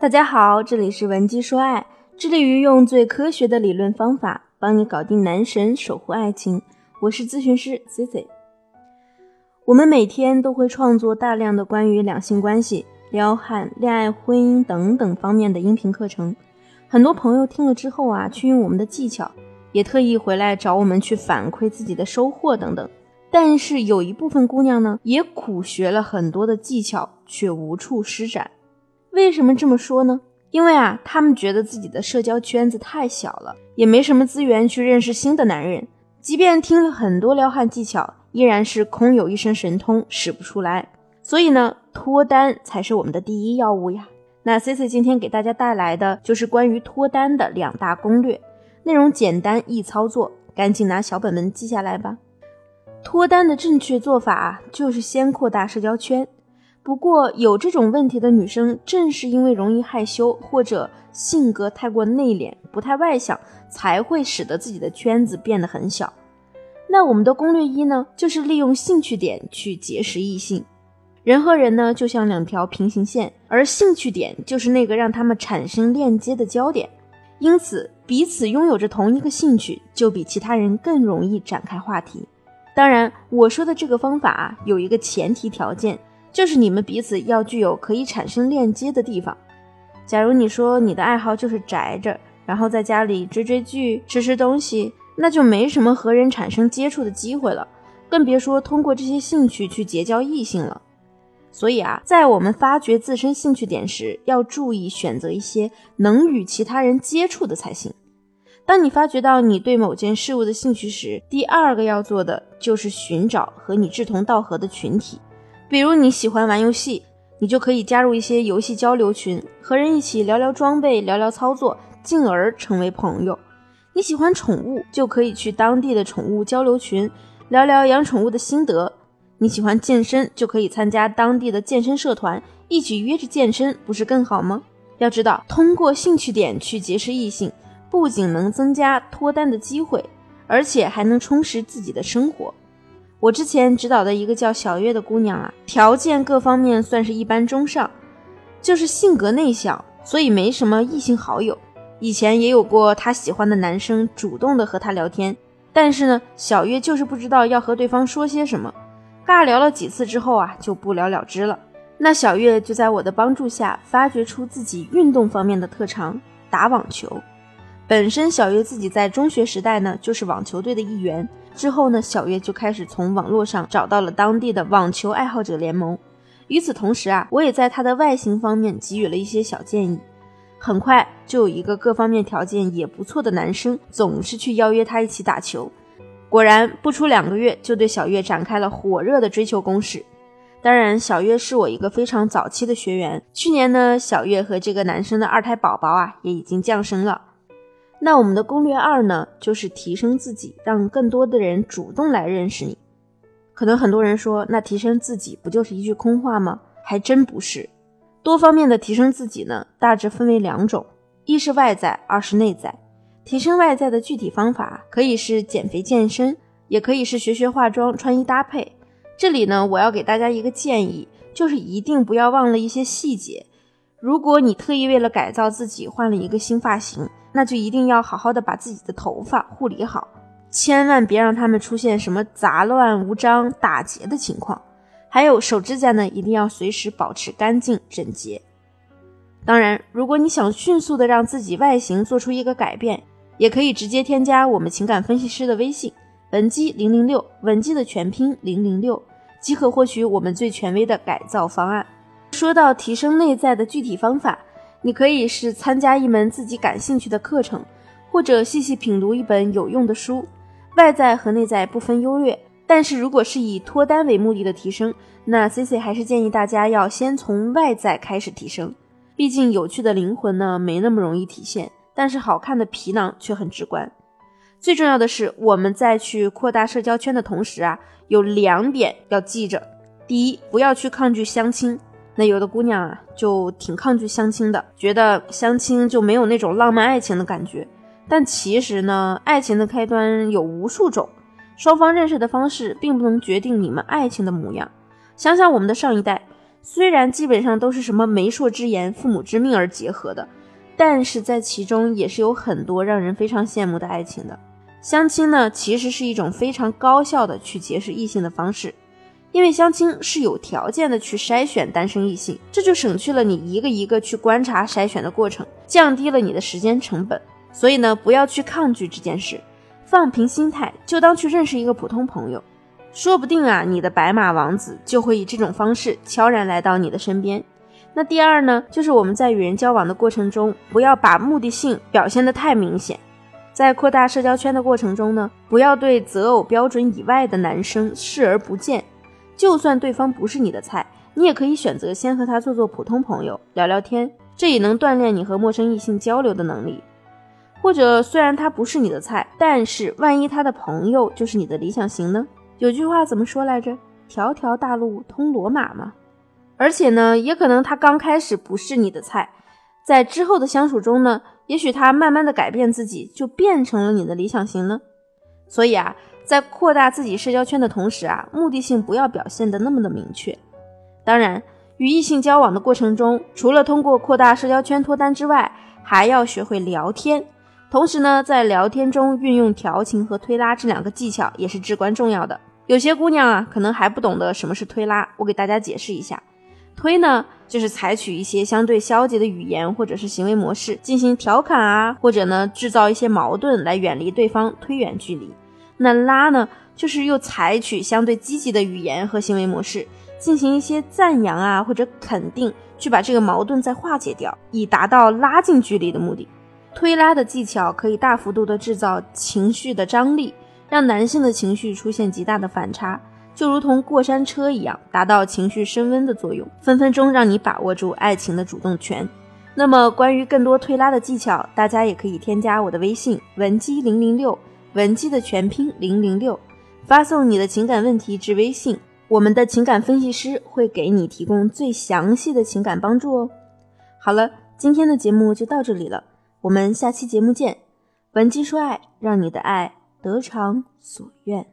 大家好，这里是文姬说爱，致力于用最科学的理论方法帮你搞定男神，守护爱情。我是咨询师 Cici。我们每天都会创作大量的关于两性关系、撩汉、恋爱、婚姻等等方面的音频课程，很多朋友听了之后啊，去用我们的技巧，也特意回来找我们去反馈自己的收获等等。但是有一部分姑娘呢，也苦学了很多的技巧，却无处施展。为什么这么说呢？因为啊，他们觉得自己的社交圈子太小了，也没什么资源去认识新的男人。即便听了很多撩汉技巧，依然是空有一身神通使不出来。所以呢，脱单才是我们的第一要务呀。那 C C 今天给大家带来的就是关于脱单的两大攻略，内容简单易操作，赶紧拿小本本记下来吧。脱单的正确做法就是先扩大社交圈。不过有这种问题的女生，正是因为容易害羞或者性格太过内敛、不太外向，才会使得自己的圈子变得很小。那我们的攻略一呢，就是利用兴趣点去结识异性。人和人呢，就像两条平行线，而兴趣点就是那个让他们产生链接的焦点。因此，彼此拥有着同一个兴趣，就比其他人更容易展开话题。当然，我说的这个方法啊，有一个前提条件，就是你们彼此要具有可以产生链接的地方。假如你说你的爱好就是宅着，然后在家里追追剧、吃吃东西，那就没什么和人产生接触的机会了，更别说通过这些兴趣去结交异性了。所以啊，在我们发掘自身兴趣点时，要注意选择一些能与其他人接触的才行。当你发觉到你对某件事物的兴趣时，第二个要做的就是寻找和你志同道合的群体。比如你喜欢玩游戏，你就可以加入一些游戏交流群，和人一起聊聊装备、聊聊操作，进而成为朋友。你喜欢宠物，就可以去当地的宠物交流群，聊聊养宠物的心得。你喜欢健身，就可以参加当地的健身社团，一起约着健身，不是更好吗？要知道，通过兴趣点去结识异性。不仅能增加脱单的机会，而且还能充实自己的生活。我之前指导的一个叫小月的姑娘啊，条件各方面算是一般中上，就是性格内向，所以没什么异性好友。以前也有过她喜欢的男生主动的和她聊天，但是呢，小月就是不知道要和对方说些什么，尬聊了几次之后啊，就不了了之了。那小月就在我的帮助下，发掘出自己运动方面的特长，打网球。本身小月自己在中学时代呢，就是网球队的一员。之后呢，小月就开始从网络上找到了当地的网球爱好者联盟。与此同时啊，我也在她的外形方面给予了一些小建议。很快就有一个各方面条件也不错的男生，总是去邀约她一起打球。果然不出两个月，就对小月展开了火热的追求攻势。当然，小月是我一个非常早期的学员。去年呢，小月和这个男生的二胎宝宝啊，也已经降生了。那我们的攻略二呢，就是提升自己，让更多的人主动来认识你。可能很多人说，那提升自己不就是一句空话吗？还真不是。多方面的提升自己呢，大致分为两种：一是外在，二是内在。提升外在的具体方法，可以是减肥健身，也可以是学学化妆、穿衣搭配。这里呢，我要给大家一个建议，就是一定不要忘了一些细节。如果你特意为了改造自己换了一个新发型，那就一定要好好的把自己的头发护理好，千万别让他们出现什么杂乱无章、打结的情况。还有手指甲呢，一定要随时保持干净整洁。当然，如果你想迅速的让自己外形做出一个改变，也可以直接添加我们情感分析师的微信文姬零零六，文姬的全拼零零六，即可获取我们最权威的改造方案。说到提升内在的具体方法。你可以是参加一门自己感兴趣的课程，或者细细品读一本有用的书。外在和内在不分优劣，但是如果是以脱单为目的的提升，那 C C 还是建议大家要先从外在开始提升。毕竟有趣的灵魂呢没那么容易体现，但是好看的皮囊却很直观。最重要的是，我们在去扩大社交圈的同时啊，有两点要记着：第一，不要去抗拒相亲。那有的姑娘啊，就挺抗拒相亲的，觉得相亲就没有那种浪漫爱情的感觉。但其实呢，爱情的开端有无数种，双方认识的方式并不能决定你们爱情的模样。想想我们的上一代，虽然基本上都是什么媒妁之言、父母之命而结合的，但是在其中也是有很多让人非常羡慕的爱情的。相亲呢，其实是一种非常高效的去结识异性的方式，因为相亲是有条件的去筛选单身异性，这就省去了你一个一个去观察筛选的过程，降低了你的时间成本。所以呢，不要去抗拒这件事，放平心态，就当去认识一个普通朋友，说不定啊，你的白马王子就会以这种方式悄然来到你的身边。那第二呢，就是我们在与人交往的过程中，不要把目的性表现得太明显。在扩大社交圈的过程中呢，不要对择偶标准以外的男生视而不见。就算对方不是你的菜，你也可以选择先和他做做普通朋友，聊聊天，这也能锻炼你和陌生异性交流的能力。或者，虽然他不是你的菜，但是万一他的朋友就是你的理想型呢？有句话怎么说来着？“条条大路通罗马”嘛。而且呢，也可能他刚开始不是你的菜，在之后的相处中呢。也许他慢慢的改变自己，就变成了你的理想型呢。所以啊，在扩大自己社交圈的同时啊，目的性不要表现的那么的明确。当然，与异性交往的过程中，除了通过扩大社交圈脱单之外，还要学会聊天。同时呢，在聊天中运用调情和推拉这两个技巧也是至关重要的。有些姑娘啊，可能还不懂得什么是推拉，我给大家解释一下。推呢，就是采取一些相对消极的语言或者是行为模式进行调侃啊，或者呢制造一些矛盾来远离对方，推远距离。那拉呢，就是又采取相对积极的语言和行为模式进行一些赞扬啊或者肯定，去把这个矛盾再化解掉，以达到拉近距离的目的。推拉的技巧可以大幅度的制造情绪的张力，让男性的情绪出现极大的反差。就如同过山车一样，达到情绪升温的作用，分分钟让你把握住爱情的主动权。那么，关于更多推拉的技巧，大家也可以添加我的微信文姬零零六，文姬的全拼零零六，发送你的情感问题至微信，我们的情感分析师会给你提供最详细的情感帮助哦。好了，今天的节目就到这里了，我们下期节目见。文姬说爱，让你的爱得偿所愿。